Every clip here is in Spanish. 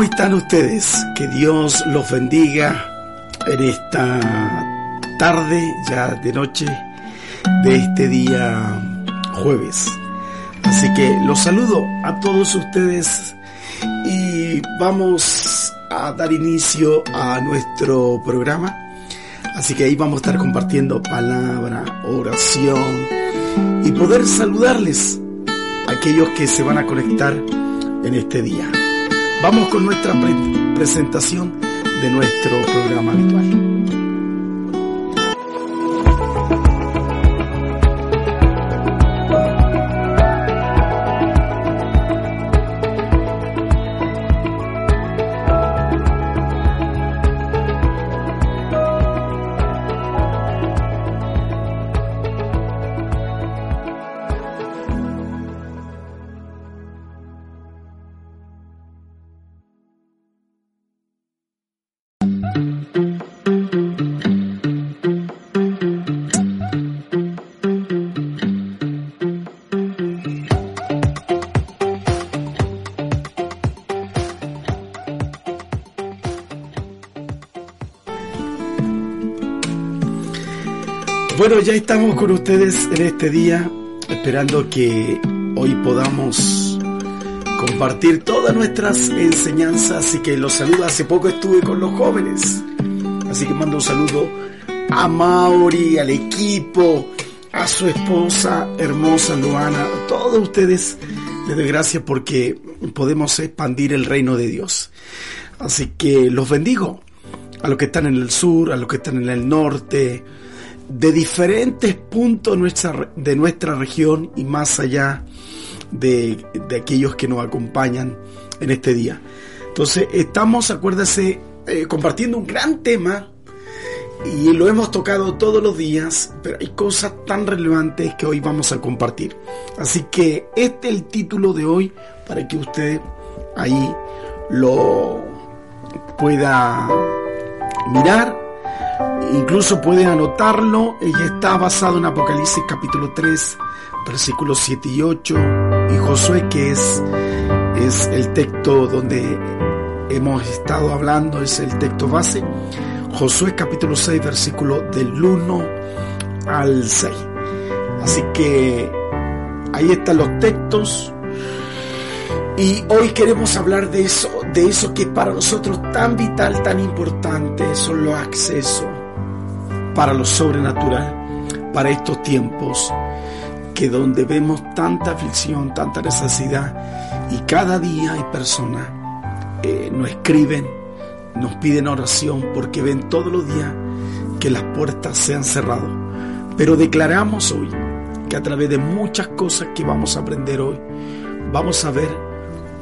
¿cómo están ustedes? Que Dios los bendiga en esta tarde, ya de noche, de este día jueves. Así que los saludo a todos ustedes y vamos a dar inicio a nuestro programa. Así que ahí vamos a estar compartiendo palabra, oración y poder saludarles a aquellos que se van a conectar en este día. Vamos con nuestra presentación de nuestro programa habitual. Bueno, ya estamos con ustedes en este día, esperando que hoy podamos compartir todas nuestras enseñanzas. Así que los saludo. Hace poco estuve con los jóvenes, así que mando un saludo a Mauri, al equipo, a su esposa hermosa Luana, a todos ustedes. Les doy gracias porque podemos expandir el reino de Dios. Así que los bendigo a los que están en el sur, a los que están en el norte, de diferentes puntos nuestra, de nuestra región y más allá de, aquellos que nos acompañan en este día. Entonces, estamos, acuérdese, eh, compartiendo un gran tema y lo hemos tocado todos los días, pero hay cosas tan relevantes que hoy vamos a compartir. Así que este es el título de hoy para que usted ahí lo pueda mirar Incluso pueden anotarlo, ella está basado en Apocalipsis capítulo 3, versículos 7 y 8, y Josué que es, es el texto donde hemos estado hablando, es el texto base. Josué capítulo 6, versículo del 1 al 6. Así que ahí están los textos. Y hoy queremos hablar de eso, de eso que para nosotros tan vital, tan importante, son los accesos para lo sobrenatural, para estos tiempos que donde vemos tanta aflicción, tanta necesidad y cada día hay personas eh, nos escriben, nos piden oración porque ven todos los días que las puertas se han cerrado. Pero declaramos hoy que a través de muchas cosas que vamos a aprender hoy, vamos a ver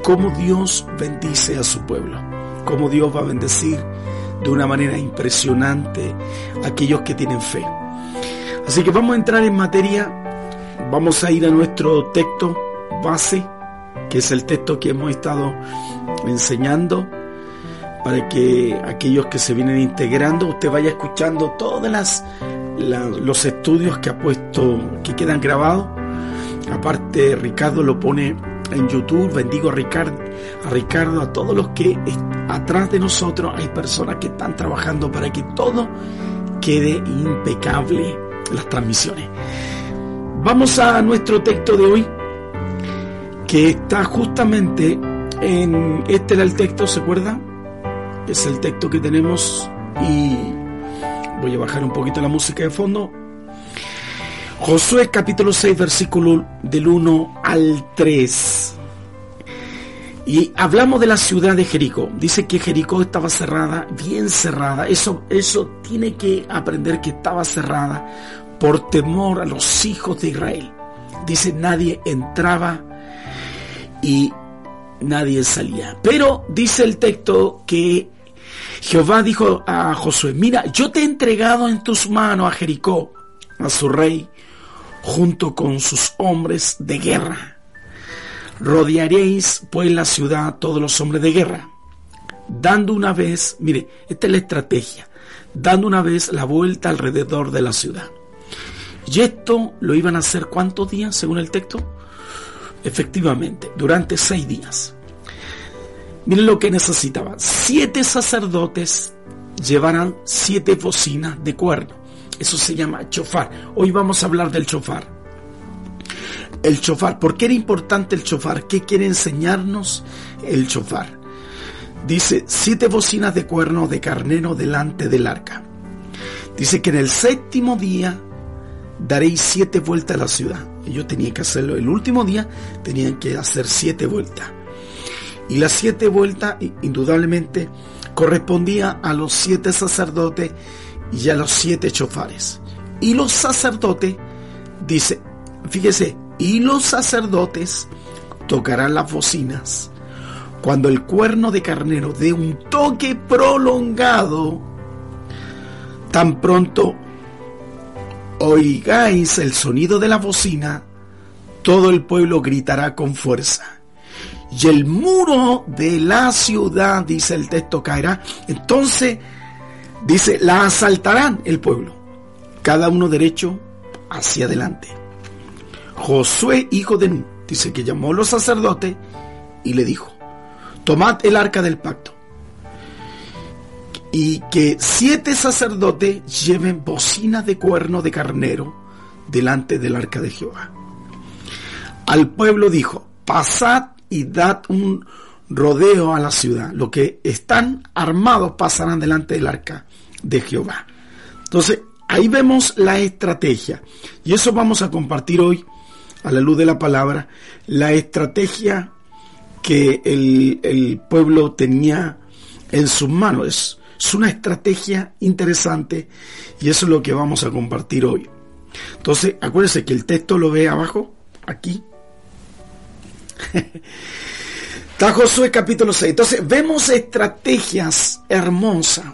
cómo Dios bendice a su pueblo, cómo Dios va a bendecir de una manera impresionante aquellos que tienen fe. Así que vamos a entrar en materia, vamos a ir a nuestro texto base, que es el texto que hemos estado enseñando, para que aquellos que se vienen integrando, usted vaya escuchando todos las, los estudios que ha puesto, que quedan grabados. Aparte, Ricardo lo pone en YouTube. Bendigo a Ricardo, a Ricardo, a todos los que atrás de nosotros hay personas que están trabajando para que todo quede impecable las transmisiones. Vamos a nuestro texto de hoy, que está justamente en, este era el texto, ¿se acuerda? Es el texto que tenemos y voy a bajar un poquito la música de fondo. Josué capítulo 6 versículo del 1 al 3. Y hablamos de la ciudad de Jericó. Dice que Jericó estaba cerrada, bien cerrada. Eso, eso tiene que aprender que estaba cerrada por temor a los hijos de Israel. Dice nadie entraba y nadie salía. Pero dice el texto que Jehová dijo a Josué, mira, yo te he entregado en tus manos a Jericó, a su rey, junto con sus hombres de guerra. Rodearéis pues la ciudad todos los hombres de guerra, dando una vez, mire, esta es la estrategia, dando una vez la vuelta alrededor de la ciudad. Y esto lo iban a hacer cuántos días según el texto? Efectivamente, durante seis días. Miren lo que necesitaban. Siete sacerdotes llevarán siete bocinas de cuerno. Eso se llama chofar. Hoy vamos a hablar del chofar. El chofar. ¿Por qué era importante el chofar? ¿Qué quiere enseñarnos el chofar? Dice, siete bocinas de cuerno de carnero delante del arca. Dice que en el séptimo día daréis siete vueltas a la ciudad. Ellos tenían que hacerlo. El último día tenían que hacer siete vueltas. Y las siete vueltas, indudablemente, correspondía a los siete sacerdotes y a los siete chofares. Y los sacerdotes, dice, fíjese, y los sacerdotes tocarán las bocinas cuando el cuerno de carnero dé un toque prolongado, tan pronto oigáis el sonido de la bocina, todo el pueblo gritará con fuerza. Y el muro de la ciudad, dice el texto, caerá. Entonces, dice, la asaltarán el pueblo, cada uno derecho hacia adelante. Josué, hijo de Nun, dice que llamó a los sacerdotes y le dijo, tomad el arca del pacto y que siete sacerdotes lleven bocinas de cuerno de carnero delante del arca de Jehová. Al pueblo dijo, pasad y dad un rodeo a la ciudad. Los que están armados pasarán delante del arca de Jehová. Entonces, ahí vemos la estrategia. Y eso vamos a compartir hoy, a la luz de la palabra, la estrategia que el, el pueblo tenía en sus manos. Es una estrategia interesante y eso es lo que vamos a compartir hoy. Entonces, acuérdense que el texto lo ve abajo, aquí. Está Josué capítulo 6. Entonces, vemos estrategias hermosas.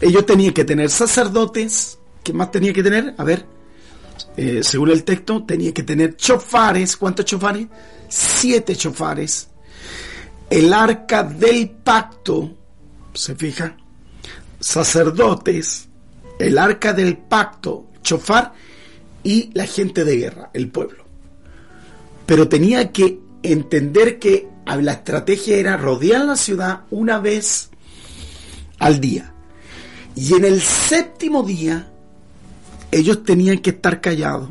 Ellos tenían que tener sacerdotes. ¿Qué más tenía que tener? A ver, eh, según el texto, tenía que tener chofares. ¿Cuántos chofares? Siete chofares. El arca del pacto, ¿se fija? sacerdotes, el arca del pacto, chofar, y la gente de guerra, el pueblo. Pero tenía que entender que la estrategia era rodear la ciudad una vez al día. Y en el séptimo día, ellos tenían que estar callados,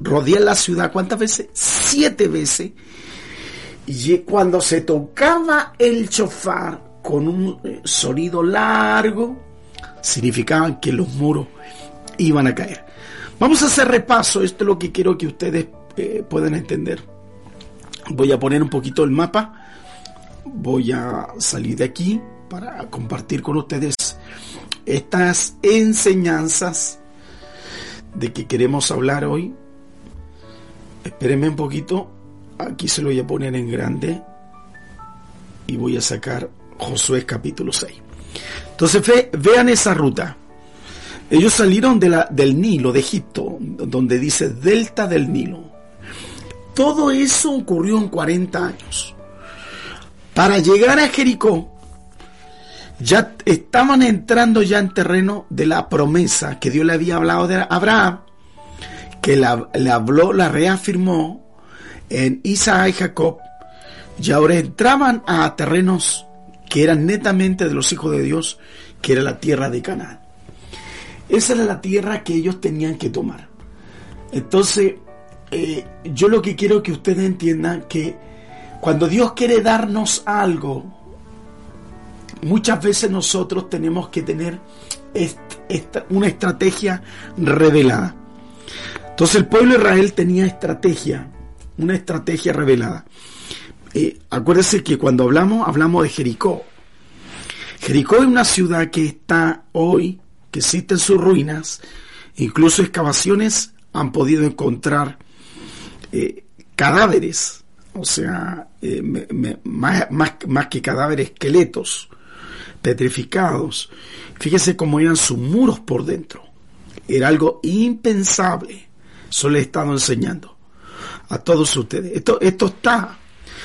rodear la ciudad, ¿cuántas veces? Siete veces. Y cuando se tocaba el chofar, con un eh, sonido largo, significaban que los muros iban a caer. Vamos a hacer repaso, esto es lo que quiero que ustedes eh, puedan entender. Voy a poner un poquito el mapa, voy a salir de aquí para compartir con ustedes estas enseñanzas de que queremos hablar hoy. Espérenme un poquito, aquí se lo voy a poner en grande y voy a sacar Josué capítulo 6. Entonces vean esa ruta. Ellos salieron del Nilo, de Egipto, donde dice delta del Nilo. Todo eso ocurrió en 40 años. Para llegar a Jericó, ya estaban entrando ya en terreno de la promesa que Dios le había hablado de Abraham, que le habló, la reafirmó en Isaac y Jacob, y ahora entraban a terrenos que eran netamente de los hijos de Dios, que era la tierra de Canaán. Esa era la tierra que ellos tenían que tomar. Entonces, eh, yo lo que quiero que ustedes entiendan que cuando Dios quiere darnos algo, muchas veces nosotros tenemos que tener una estrategia revelada. Entonces el pueblo de Israel tenía estrategia, una estrategia revelada. Eh, acuérdense que cuando hablamos, hablamos de Jericó. Jericó es una ciudad que está hoy, que existe en sus ruinas, incluso excavaciones han podido encontrar eh, cadáveres, o sea, eh, más, más, que cadáveres, esqueletos petrificados. Fíjese cómo eran sus muros por dentro. Era algo impensable. Eso le he estado enseñando a todos ustedes. Esto, esto está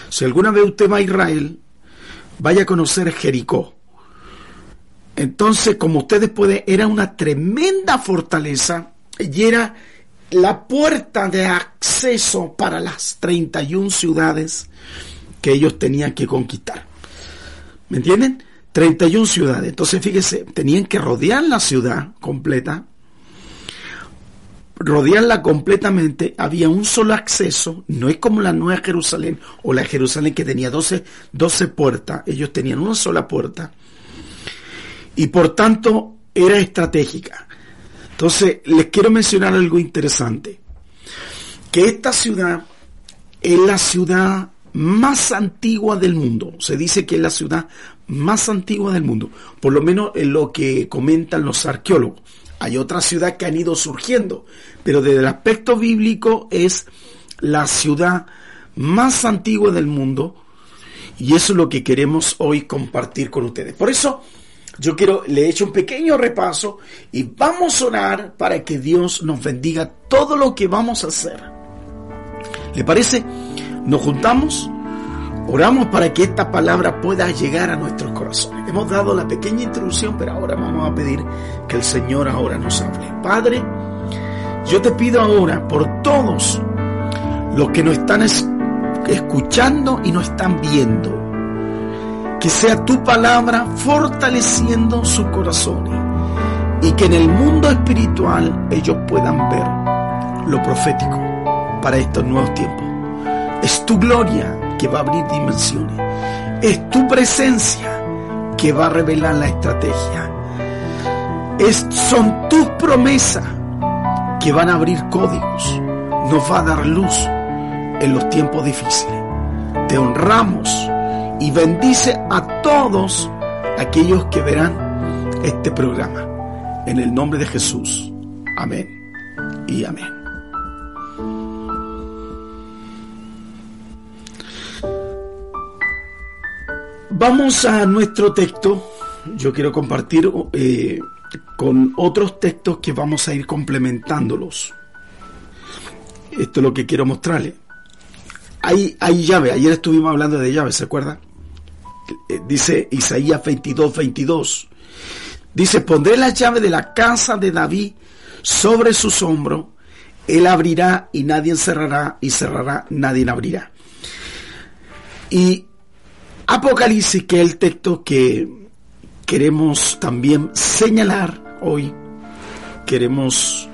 si alguna vez usted va a Israel, vaya a conocer Jericó. Entonces, como ustedes pueden, era una tremenda fortaleza y era la puerta de acceso para las 31 ciudades que ellos tenían que conquistar. ¿Me entienden? 31 ciudades. Entonces, fíjese, tenían que rodear la ciudad completa. Rodearla completamente, había un solo acceso, no es como la Nueva Jerusalén o la Jerusalén que tenía 12, 12 puertas, ellos tenían una sola puerta y por tanto era estratégica. Entonces, les quiero mencionar algo interesante, que esta ciudad es la ciudad más antigua del mundo. Se dice que es la ciudad más antigua del mundo, por lo menos en lo que comentan los arqueólogos. Hay otras ciudades que han ido surgiendo, pero desde el aspecto bíblico es la ciudad más antigua del mundo y eso es lo que queremos hoy compartir con ustedes. Por eso yo quiero, le he hecho un pequeño repaso y vamos a orar para que Dios nos bendiga todo lo que vamos a hacer. ¿Le parece? Nos juntamos, oramos para que esta palabra pueda llegar a nuestros corazones. Hemos dado la pequeña introducción, pero ahora vamos a pedir que el Señor ahora nos hable. Padre, yo te pido ahora por todos los que nos están escuchando y nos están viendo, que sea tu palabra fortaleciendo sus corazones y que en el mundo espiritual ellos puedan ver lo profético para estos nuevos tiempos. Es tu gloria que va a abrir dimensiones. Es tu presencia que va a revelar la estrategia. Es, son tus promesas que van a abrir códigos. Nos va a dar luz en los tiempos difíciles. Te honramos y bendice a todos aquellos que verán este programa. En el nombre de Jesús. Amén y amén. Vamos a nuestro texto. Yo quiero compartir eh, con otros textos que vamos a ir complementándolos. Esto es lo que quiero mostrarles. Hay, hay llave, ayer estuvimos hablando de llaves, ¿se acuerdan? Eh, dice Isaías 22, 22. Dice, pondré la llave de la casa de David sobre sus hombros, él abrirá y nadie encerrará, y cerrará, nadie abrirá. Y Apocalipsis, que es el texto que queremos también señalar hoy, queremos,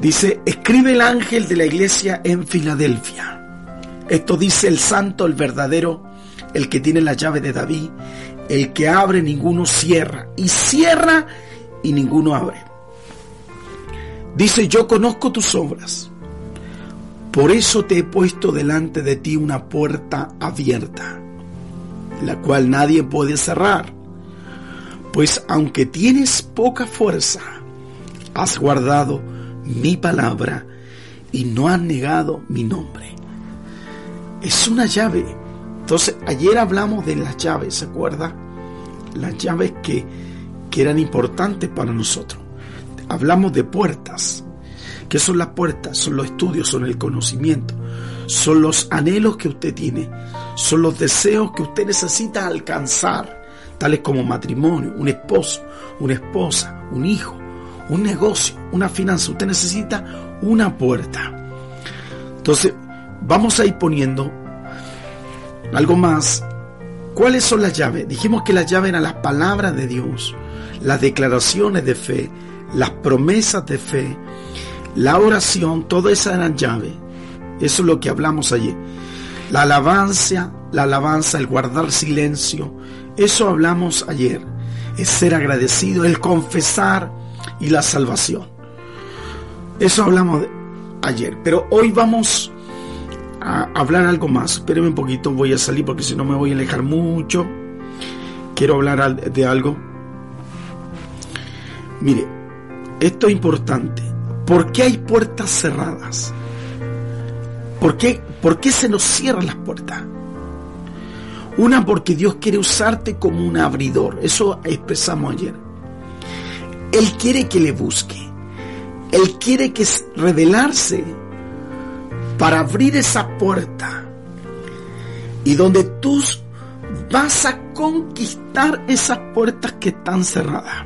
dice, escribe el ángel de la iglesia en Filadelfia. Esto dice el santo, el verdadero, el que tiene la llave de David, el que abre ninguno cierra, y cierra y ninguno abre. Dice, yo conozco tus obras, por eso te he puesto delante de ti una puerta abierta la cual nadie puede cerrar. Pues aunque tienes poca fuerza, has guardado mi palabra y no has negado mi nombre. Es una llave. Entonces, ayer hablamos de las llaves, ¿se acuerda? Las llaves que, que eran importantes para nosotros. Hablamos de puertas. ¿Qué son las puertas? Son los estudios, son el conocimiento, son los anhelos que usted tiene, son los deseos que usted necesita alcanzar, tales como matrimonio, un esposo, una esposa, un hijo, un negocio, una finanza. Usted necesita una puerta. Entonces, vamos a ir poniendo algo más. ¿Cuáles son las llaves? Dijimos que las llaves eran las palabras de Dios, las declaraciones de fe, las promesas de fe, la oración, todo eso eran llaves. Eso es lo que hablamos ayer. La alabanza, la alabanza, el guardar silencio, eso hablamos ayer. Es ser agradecido, el confesar y la salvación. Eso hablamos ayer. Pero hoy vamos a hablar algo más. Espérenme un poquito, voy a salir porque si no me voy a alejar mucho. Quiero hablar de algo. Mire, esto es importante. ¿Por qué hay puertas cerradas? ¿Por qué, ¿Por qué se nos cierran las puertas? Una porque Dios quiere usarte como un abridor. Eso expresamos ayer. Él quiere que le busque. Él quiere que revelarse para abrir esa puerta. Y donde tú vas a conquistar esas puertas que están cerradas.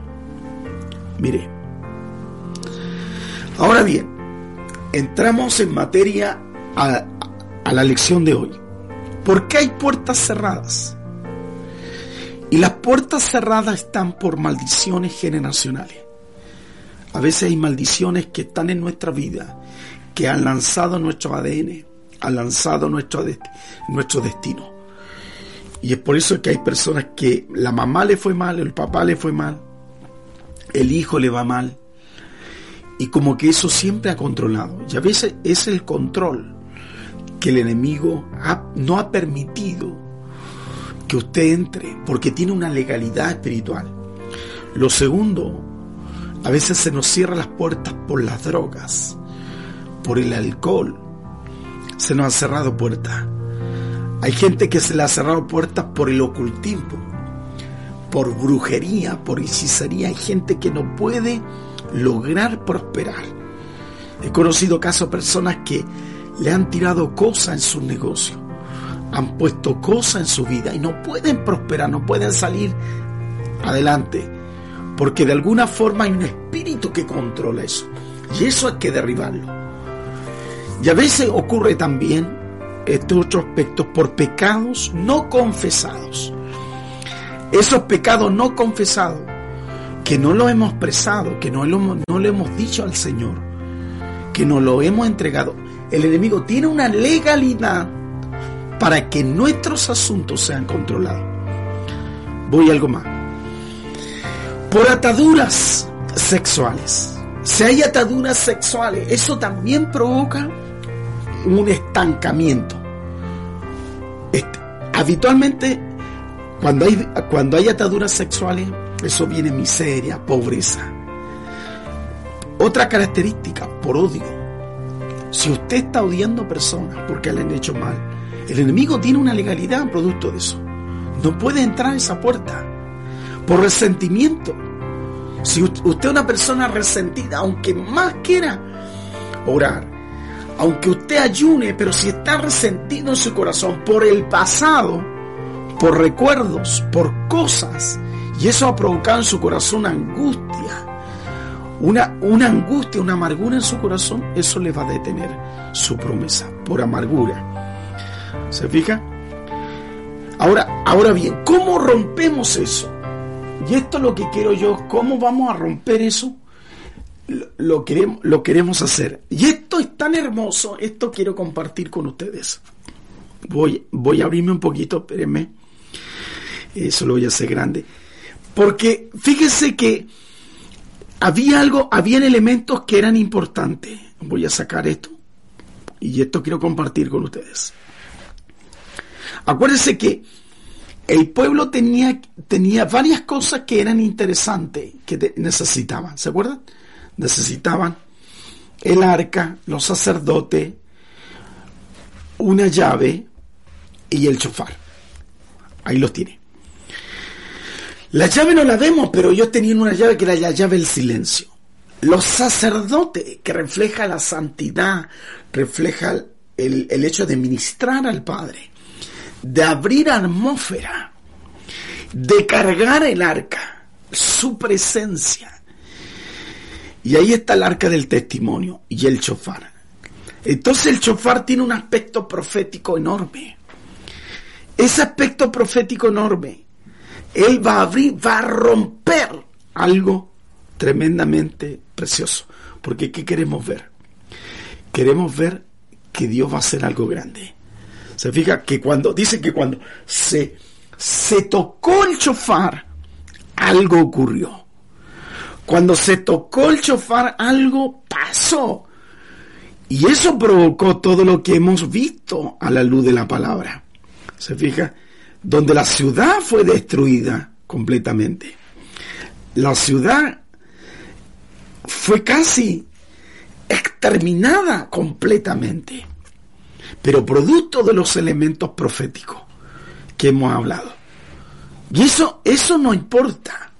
Mire. Ahora bien, entramos en materia a, la lección de hoy. ¿Por qué hay puertas cerradas? Y las puertas cerradas están por maldiciones generacionales. A veces hay maldiciones que están en nuestra vida, que han lanzado nuestro ADN, han lanzado nuestro, nuestro destino. Y es por eso que hay personas que la mamá le fue mal, el papá le fue mal, el hijo le va mal. Y como que eso siempre ha controlado. Y a veces es el control que el enemigo no ha permitido que usted entre, porque tiene una legalidad espiritual. Lo segundo, a veces se nos cierran las puertas por las drogas, por el alcohol. Se nos han cerrado puertas. Hay gente que se le ha cerrado puertas por el ocultismo, por brujería, por hechicería. Hay gente que no puede lograr prosperar. He conocido casos de personas que le han tirado cosas en su negocio, han puesto cosas en su vida y no pueden prosperar, no pueden salir adelante, porque de alguna forma hay un espíritu que controla eso. Y eso hay que derribarlo. Y a veces ocurre también este otro aspecto por pecados no confesados. Esos pecados no confesados que no lo hemos expresado, que no lo, no le hemos dicho al Señor, que no lo hemos entregado. El enemigo tiene una legalidad para que nuestros asuntos sean controlados. Voy a algo más. Por ataduras sexuales. Si hay ataduras sexuales, eso también provoca un estancamiento. Este, habitualmente, cuando hay, cuando hay ataduras sexuales, eso viene miseria, pobreza. Otra característica, por odio. Si usted está odiando personas porque le han hecho mal, el enemigo tiene una legalidad producto de eso. No puede entrar a esa puerta. Por resentimiento. Si usted es una persona resentida, aunque más quiera orar, aunque usted ayune, pero si está resentido en su corazón por el pasado, por recuerdos, por cosas, y eso ha provocado en su corazón angustia. Una, una angustia, una amargura en su corazón, eso le va a detener su promesa por amargura. ¿Se fija? Ahora, ahora bien, ¿cómo rompemos eso? Y esto es lo que quiero yo, ¿cómo vamos a romper eso? Lo, queremos, lo queremos hacer. Y esto es tan hermoso, esto quiero compartir con ustedes. Voy, voy a abrirme un poquito, espérenme. Eso lo voy a hacer grande. Porque fíjese que había algo, habían elementos que eran importantes. Voy a sacar esto. Y esto quiero compartir con ustedes. Acuérdense que el pueblo tenía, tenía varias cosas que eran interesantes, que necesitaban. ¿Se acuerdan? Necesitaban el arca, los sacerdotes, una llave y el chofar. Ahí los tiene. La llave no la vemos, pero ellos tenían una llave que era la llave del silencio. Los sacerdotes, que refleja la santidad, refleja el, el hecho de ministrar al Padre, de abrir atmósfera, de cargar el arca, su presencia. Y ahí está el arca del testimonio y el chofar. Entonces el chofar tiene un aspecto profético enorme. Ese aspecto profético enorme él va a abrir, va a romper algo tremendamente precioso. Porque ¿qué queremos ver? Queremos ver que Dios va a hacer algo grande. Se fija que cuando, dice que cuando se, se tocó el chofar, algo ocurrió. Cuando se tocó el chofar, algo pasó. Y eso provocó todo lo que hemos visto a la luz de la palabra. ¿Se fija? Donde la ciudad fue destruida completamente. La ciudad fue casi exterminada completamente, pero producto de los elementos proféticos que hemos hablado. Y eso, eso no importa.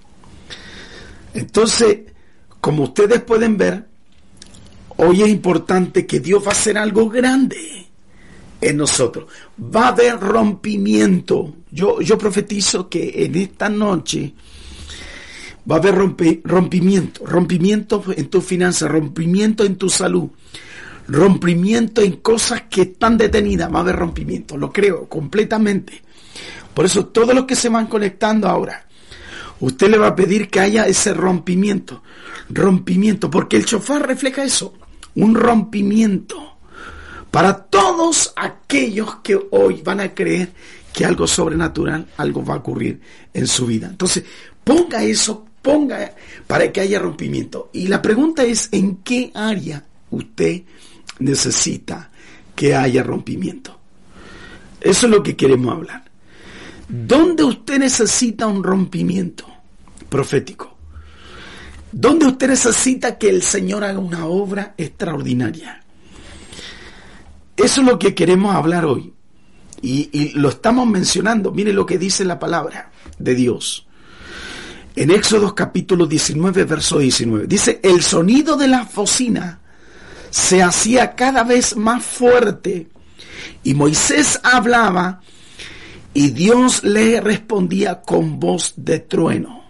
Entonces, como ustedes pueden ver, hoy es importante que Dios va a hacer algo grande en nosotros. Va a haber rompimiento. Yo, yo profetizo que en esta noche va a haber rompimiento. Rompimiento en tu finanzas, rompimiento en tu salud, rompimiento en cosas que están detenidas. Va a haber rompimiento, lo creo completamente. Por eso todos los que se van conectando ahora, usted le va a pedir que haya ese rompimiento, rompimiento, porque el chofar refleja eso, un rompimiento para todos aquellos que hoy van a creer que algo sobrenatural, algo va a ocurrir en su vida. Entonces, ponga eso, ponga para que haya rompimiento. Y la pregunta es, ¿en qué área usted necesita que haya rompimiento? Eso es lo que queremos hablar. ¿Dónde usted necesita un rompimiento profético? ¿Dónde usted necesita que el Señor haga una obra extraordinaria? Eso es lo que queremos hablar hoy. Y, lo estamos mencionando. Mire lo que dice la palabra de Dios. En Éxodo capítulo 19, verso 19. Dice, el sonido de la bocina se hacía cada vez más fuerte. Y Moisés hablaba y Dios le respondía con voz de trueno.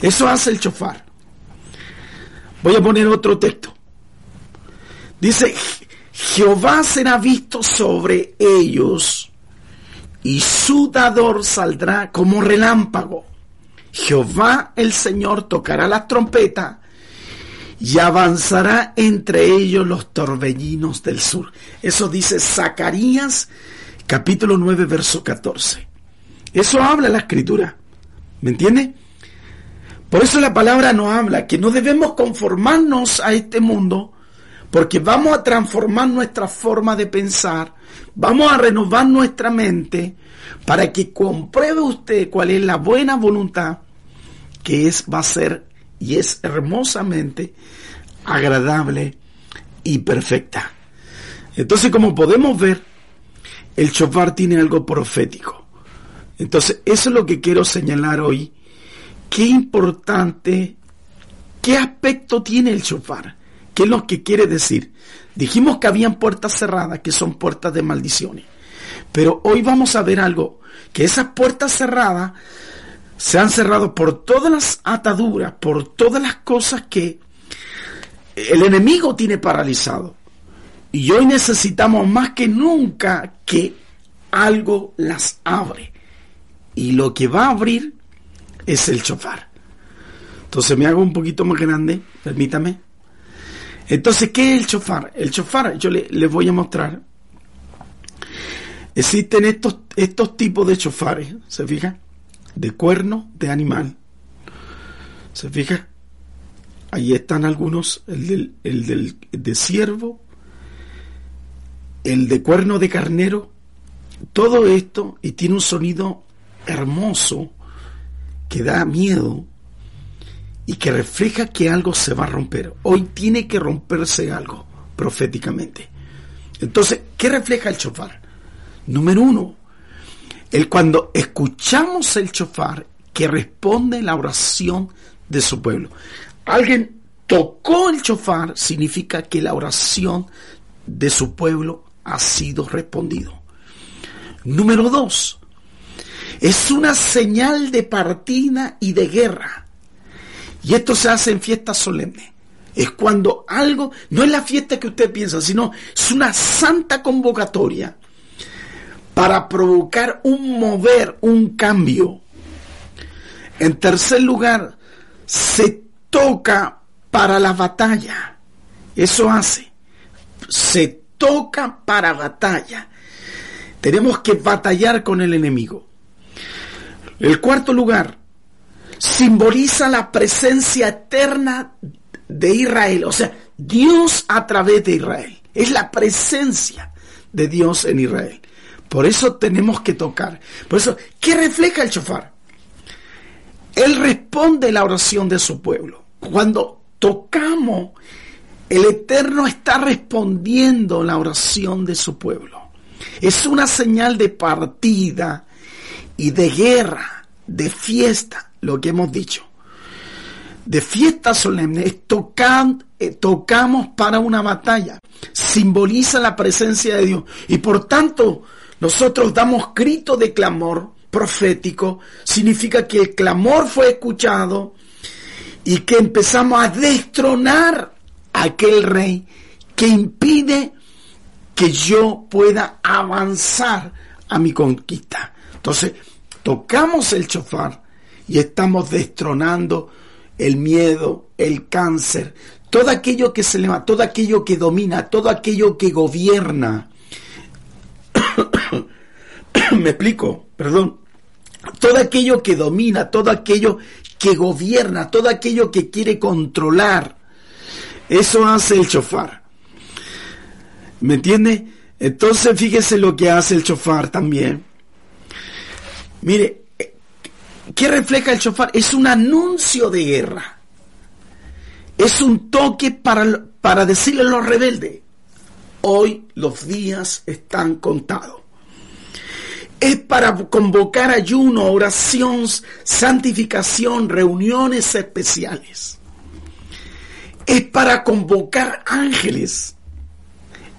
Eso hace el chofar. Voy a poner otro texto. Dice, Jehová será visto sobre ellos y su dador saldrá como relámpago. Jehová el Señor tocará la trompeta y avanzará entre ellos los torbellinos del sur. Eso dice Zacarías capítulo 9 verso 14. Eso habla la escritura. ¿Me entiende? Por eso la palabra nos habla que no debemos conformarnos a este mundo porque vamos a transformar nuestra forma de pensar, vamos a renovar nuestra mente para que compruebe usted cuál es la buena voluntad que es, va a ser y es hermosamente agradable y perfecta. Entonces, como podemos ver, el chofar tiene algo profético. Entonces, eso es lo que quiero señalar hoy. Qué importante, qué aspecto tiene el chofar. ¿Qué es lo que quiere decir? Dijimos que habían puertas cerradas, que son puertas de maldiciones. Pero hoy vamos a ver algo, que esas puertas cerradas se han cerrado por todas las ataduras, por todas las cosas que el enemigo tiene paralizado. Y hoy necesitamos más que nunca que algo las abre. Y lo que va a abrir es el chofar. Entonces me hago un poquito más grande, permítame. Entonces, ¿qué es el chofar? El chofar, yo les voy a mostrar. Existen estos, estos tipos de chofares, ¿se fija? De cuerno de animal. ¿Se fija? Ahí están algunos, el del, el del de ciervo, el de cuerno de carnero, todo esto, y tiene un sonido hermoso que da miedo y que refleja que algo se va a romper. Hoy tiene que romperse algo proféticamente. Entonces, ¿qué refleja el chofar? Número uno, el cuando escuchamos el chofar que responde la oración de su pueblo. Alguien tocó el chofar significa que la oración de su pueblo ha sido respondido. Número dos, es una señal de partida y de guerra. Y esto se hace en fiestas solemnes. Es cuando algo, no es la fiesta que usted piensa, sino es una santa convocatoria para provocar un mover, un cambio. En tercer lugar, se toca para la batalla. Eso hace. Se toca para batalla. Tenemos que batallar con el enemigo. El cuarto lugar simboliza la presencia eterna de Israel, o sea, Dios a través de Israel. Es la presencia de Dios en Israel. Por eso tenemos que tocar. Por eso, ¿qué refleja el chofar? Él responde la oración de su pueblo. Cuando tocamos, el Eterno está respondiendo la oración de su pueblo. Es una señal de partida y de guerra, de fiesta, lo que hemos dicho. De fiesta solemne, eh, tocamos para una batalla, simboliza la presencia de Dios y por tanto nosotros damos grito de clamor profético, significa que el clamor fue escuchado y que empezamos a destronar a aquel rey que impide que yo pueda avanzar a mi conquista. Entonces, tocamos el chofar y estamos destronando el miedo, el cáncer, todo aquello que se levanta, todo aquello que domina, todo aquello que gobierna. Me explico, perdón. Todo aquello que domina, todo aquello que gobierna, todo aquello que quiere controlar. Eso hace el chofar. ¿Me entiende? Entonces fíjese lo que hace el chofar también. Mire, ¿qué refleja el chofar? Es un anuncio de guerra. Es un toque para, para decirle a los rebeldes, hoy los días están contados. Es para convocar ayuno, oración, santificación, reuniones especiales. Es para convocar ángeles.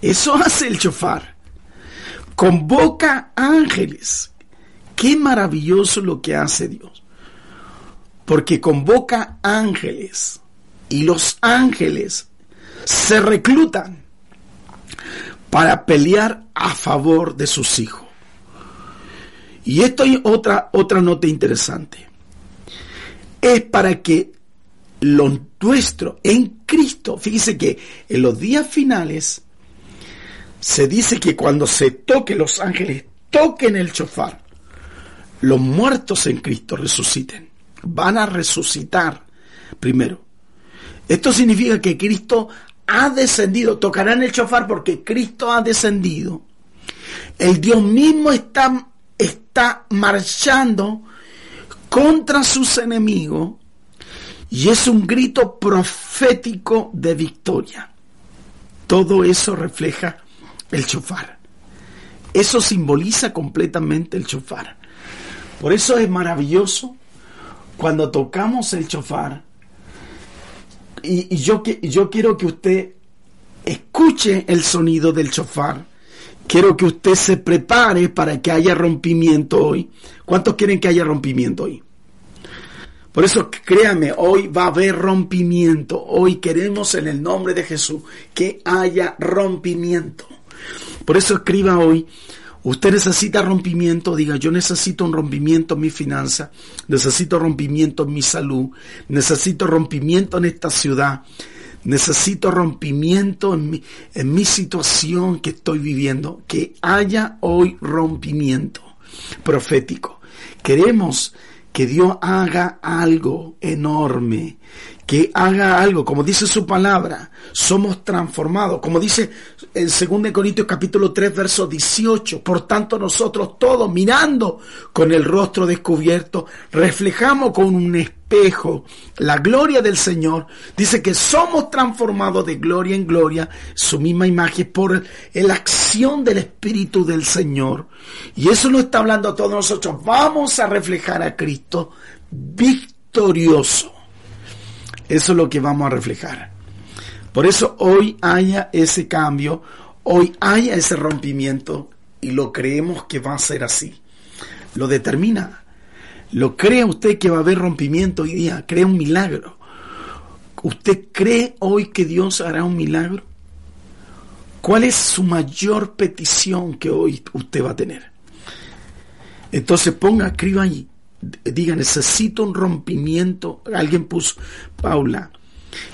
Eso hace el chofar. Convoca ángeles. Qué maravilloso lo que hace Dios. Porque convoca ángeles y los ángeles se reclutan para pelear a favor de sus hijos. Y esto hay otra, otra nota interesante. Es para que lo nuestro en Cristo, fíjese que en los días finales se dice que cuando se toque los ángeles, toquen el chofar, los muertos en Cristo resuciten. Van a resucitar primero. Esto significa que Cristo ha descendido, tocarán el chofar porque Cristo ha descendido. El Dios mismo está, está marchando contra sus enemigos y es un grito profético de victoria. Todo eso refleja el chofar. Eso simboliza completamente el chofar. Por eso es maravilloso cuando tocamos el chofar y, yo, yo quiero que usted escuche el sonido del chofar. Quiero que usted se prepare para que haya rompimiento hoy. ¿Cuántos quieren que haya rompimiento hoy? Por eso créame, hoy va a haber rompimiento. Hoy queremos en el nombre de Jesús que haya rompimiento. Por eso escriba hoy Usted necesita rompimiento, diga, yo necesito un rompimiento en mi finanza, necesito rompimiento en mi salud, necesito rompimiento en esta ciudad, necesito rompimiento en mi, en mi situación que estoy viviendo, que haya hoy rompimiento profético. Queremos que Dios haga algo enorme, que haga algo, como dice su palabra, somos transformados, como dice en 2 Corintios capítulo 3 verso 18, por tanto nosotros todos mirando con el rostro descubierto, reflejamos con un espejo la gloria del Señor, dice que somos transformados de gloria en gloria, su misma imagen por la acción del Espíritu del Señor, y eso lo está hablando a todos nosotros, vamos a reflejar a Cristo victorioso eso es lo que vamos a reflejar. Por eso hoy haya ese cambio, hoy haya ese rompimiento y lo creemos que va a ser así. Lo determina. ¿Lo cree usted que va a haber rompimiento hoy día? ¿Cree un milagro? ¿Usted cree hoy que Dios hará un milagro? ¿Cuál es su mayor petición que hoy usted va a tener? Entonces ponga, escriba ahí, diga, necesito un rompimiento. Alguien puso, Paula,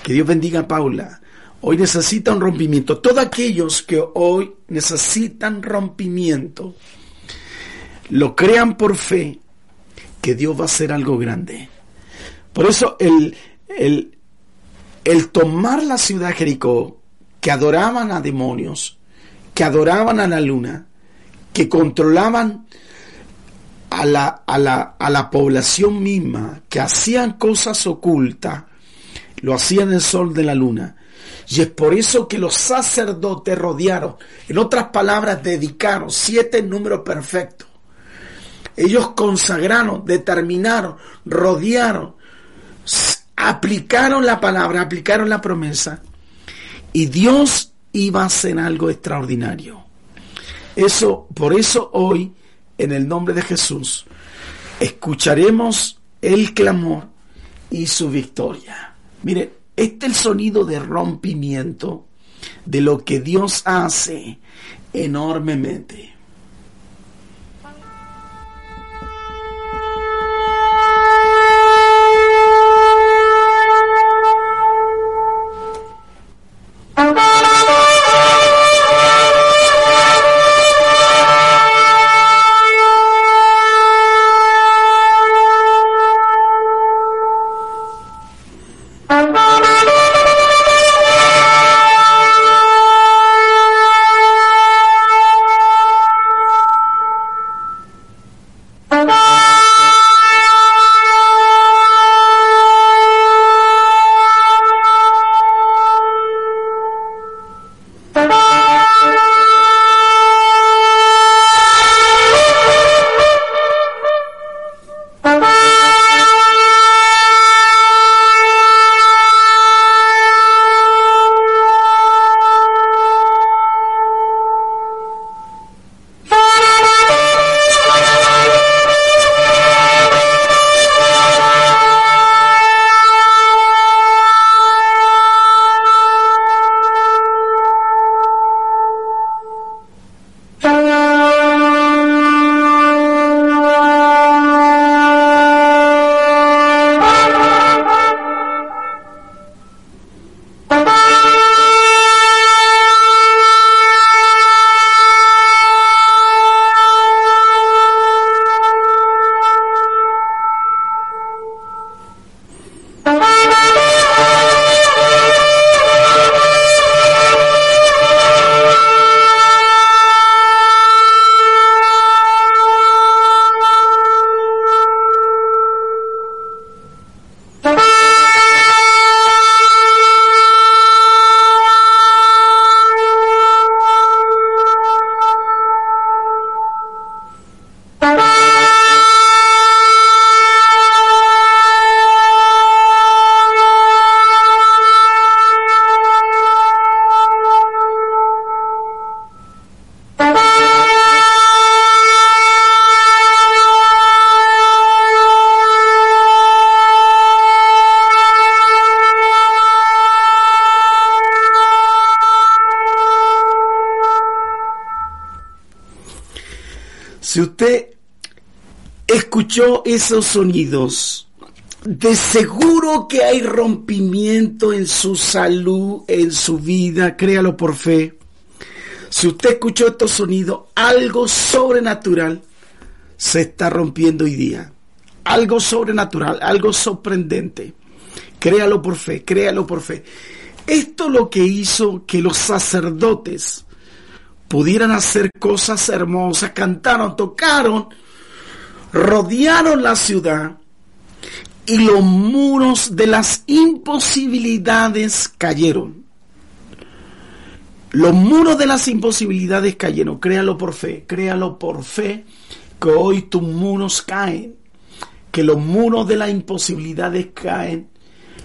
que Dios bendiga a Paula. Hoy necesita un rompimiento. Todos aquellos que hoy necesitan rompimiento, lo crean por fe, que Dios va a hacer algo grande. Por eso el, el, el tomar la ciudad de Jericó, que adoraban a demonios, que adoraban a la luna, que controlaban a la, a la, a la población misma que hacían cosas ocultas, lo hacían el sol de la luna. Y es por eso que los sacerdotes rodearon, en otras palabras, dedicaron siete números perfectos. Ellos consagraron, determinaron, rodearon, aplicaron la palabra, aplicaron la promesa. Y Dios iba a hacer algo extraordinario. Eso, por eso hoy en el nombre de Jesús, escucharemos el clamor y su victoria. Mire, este es el sonido de rompimiento de lo que Dios hace enormemente. Escuchó esos sonidos, de seguro que hay rompimiento en su salud, en su vida, créalo por fe. Si usted escuchó estos sonidos, algo sobrenatural se está rompiendo hoy día. Algo sobrenatural, algo sorprendente. Créalo por fe, créalo por fe. Esto lo que hizo que los sacerdotes pudieran hacer cosas hermosas, cantaron, tocaron, rodearon la ciudad y los muros de las imposibilidades cayeron. Los muros de las imposibilidades cayeron. Créalo por fe, créalo por fe, que hoy tus muros caen, que los muros de las imposibilidades caen.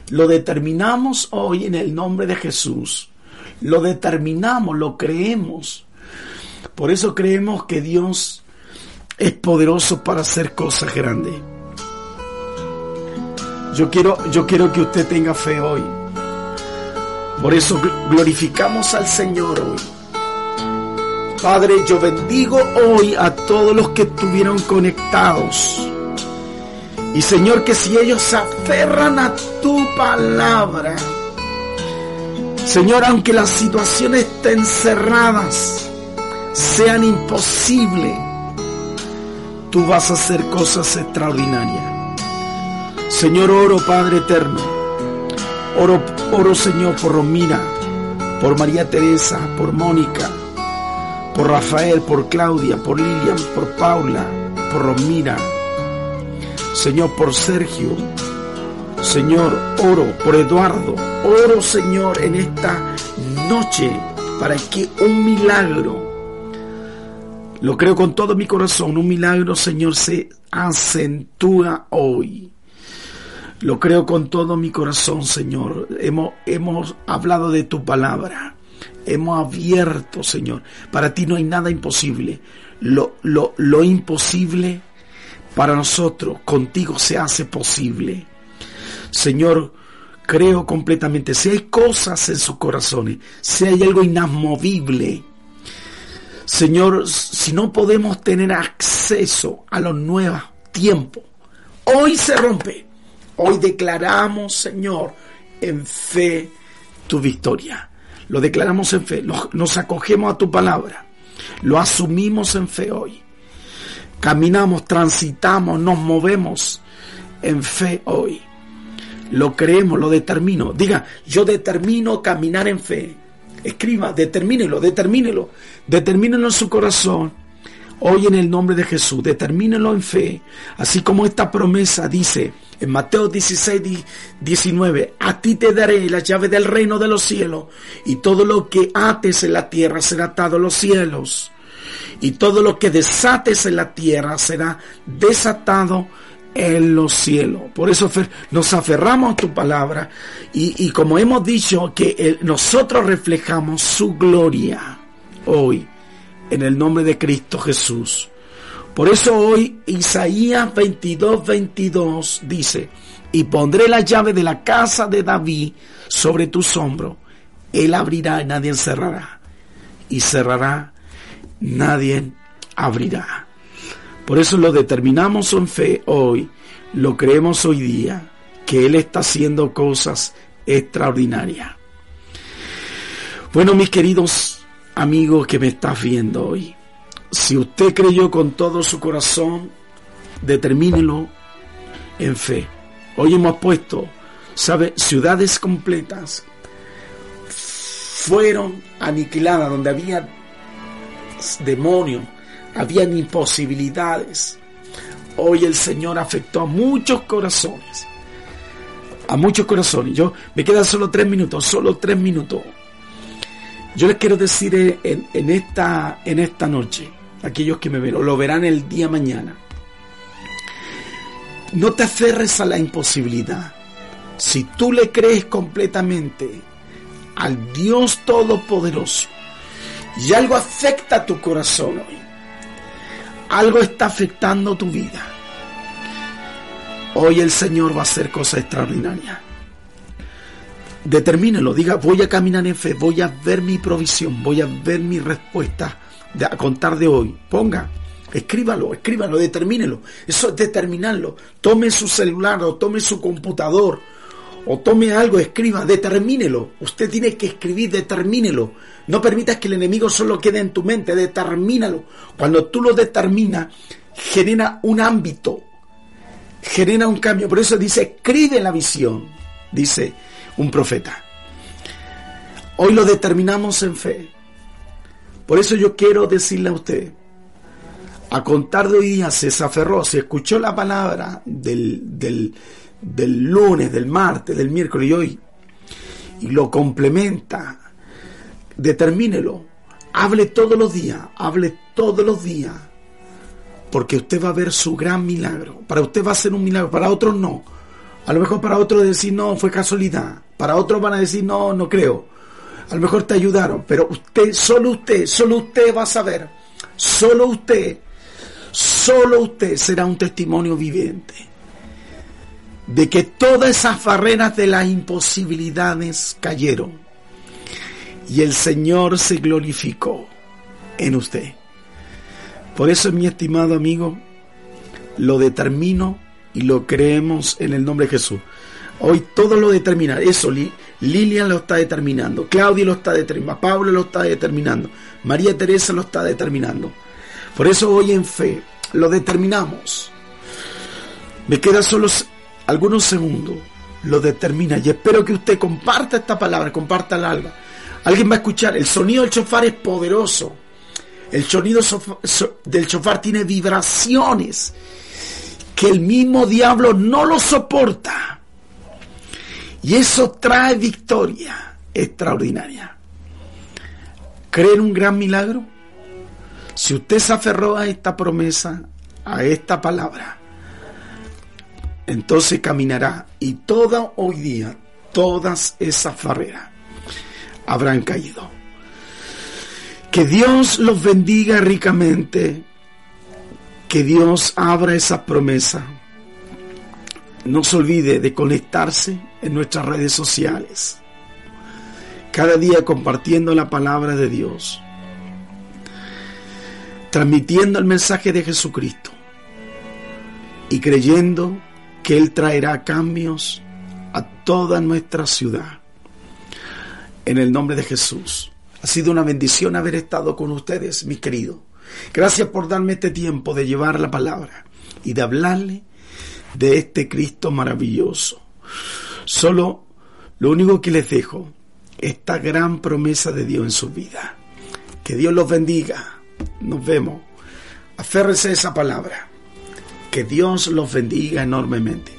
Lo determinamos hoy en el nombre de Jesús. Lo determinamos, lo creemos. Por eso creemos que Dios es poderoso para hacer cosas grandes. Yo quiero, yo quiero que usted tenga fe hoy. Por eso glorificamos al Señor hoy. Padre, yo bendigo hoy a todos los que estuvieron conectados. Y Señor, que si ellos se aferran a tu palabra, Señor, aunque las situaciones estén cerradas, sean imposibles, tú vas a hacer cosas extraordinarias. Señor, oro Padre eterno. Oro, oro Señor por Romina, por María Teresa, por Mónica, por Rafael, por Claudia, por Lilian, por Paula, por Romina. Señor, por Sergio. Señor, oro por Eduardo. Oro, Señor, en esta noche para que un milagro lo creo con todo mi corazón. Un milagro, Señor, se acentúa hoy. Lo creo con todo mi corazón, Señor. Hemos, hemos hablado de tu palabra. Hemos abierto, Señor. Para ti no hay nada imposible. Lo, lo, lo imposible para nosotros, contigo se hace posible. Señor, creo completamente. Si hay cosas en sus corazones, si hay algo inamovible, Señor, si no podemos tener acceso a los nuevos tiempos, hoy se rompe. Hoy declaramos, Señor, en fe tu victoria. Lo declaramos en fe, nos acogemos a tu palabra, lo asumimos en fe hoy. Caminamos, transitamos, nos movemos en fe hoy. Lo creemos, lo determino. Diga, yo determino caminar en fe Escriba, determínelo, determínelo, determínelo en su corazón. Hoy en el nombre de Jesús, determínelo en fe, así como esta promesa dice en Mateo 16, 19, a ti te daré la llave del reino de los cielos, y todo lo que ates en la tierra será atado en los cielos, y todo lo que desates en la tierra será desatado en los cielos. Por eso nos aferramos a tu palabra y, como hemos dicho que nosotros reflejamos su gloria hoy en el nombre de Cristo Jesús. Por eso hoy Isaías 22, 22 dice, y pondré la llave de la casa de David sobre tus hombros. Él abrirá y nadie cerrará. Y cerrará, nadie abrirá. Por eso lo determinamos en fe hoy, lo creemos hoy día, que Él está haciendo cosas extraordinarias. Bueno, mis queridos amigos que me estás viendo hoy, si usted creyó con todo su corazón, determínelo en fe. Hoy hemos puesto, ¿sabe? Ciudades completas fueron aniquiladas donde había demonios, habían imposibilidades. Hoy el Señor afectó a muchos corazones. A muchos corazones. Yo me quedan solo tres minutos, solo tres minutos. Yo les quiero decir en, esta, en esta noche, aquellos que me o lo verán el día mañana. No te aferres a la imposibilidad. Si tú le crees completamente al Dios Todopoderoso y algo afecta a tu corazón hoy, algo está afectando tu vida. Hoy el Señor va a hacer cosas extraordinarias. Determínelo, diga, voy a caminar en fe, voy a ver mi provisión, voy a ver mi respuesta a contar de hoy. Ponga, escríbalo, escríbalo, determínelo. Eso es determinarlo. Tome su celular o tome su computador o tome algo, escriba, determínelo. Usted tiene que escribir, determínelo. No permitas que el enemigo solo quede en tu mente, determínalo. Cuando tú lo determinas, genera un ámbito, genera un cambio. Por eso dice, escribe la visión, dice un profeta. Hoy lo determinamos en fe. Por eso yo quiero decirle a usted, a contar de hoy día se aferró, se escuchó la palabra del, del, del lunes, del martes, del miércoles y hoy, y lo complementa, determínelo, hable todos los días, hable todos los días, porque usted va a ver su gran milagro. Para usted va a ser un milagro, para otros no. A lo mejor para otros decir no, fue casualidad. Para otros van a decir no, no creo. A lo mejor te ayudaron, pero usted, solo usted, solo usted va a saber. Solo usted, solo usted será un testimonio viviente de que todas esas barreras de las imposibilidades cayeron y el Señor se glorificó en usted. Por eso, mi estimado amigo, lo determino y lo creemos en el nombre de Jesús. Hoy todo lo determina. Eso, Lilian lo está determinando, Claudia lo está determinando, Pablo lo está determinando, María Teresa lo está determinando. Por eso hoy en fe lo determinamos. Me quedan solo algunos segundos. Lo determina y espero que usted comparta esta palabra, comparta el alba. Alguien va a escuchar, el sonido del chofar es poderoso. El sonido del chofar tiene vibraciones que el mismo diablo no lo soporta. Y eso trae victoria extraordinaria. ¿Creen un gran milagro? Si usted se aferró a esta promesa, a esta palabra, entonces caminará y toda hoy día, todas esas barreras habrán caído. Que Dios los bendiga ricamente, que Dios abra esa promesa no se olvide de conectarse en nuestras redes sociales. Cada día compartiendo la palabra de Dios. Transmitiendo el mensaje de Jesucristo. Y creyendo que Él traerá cambios a toda nuestra ciudad. En el nombre de Jesús. Ha sido una bendición haber estado con ustedes, mis queridos. Gracias por darme este tiempo de llevar la palabra y de hablarle de este Cristo maravilloso. Solo lo único que les dejo, esta gran promesa de Dios en su vida. Que Dios los bendiga. Nos vemos. Aférrese a esa palabra. Que Dios los bendiga enormemente.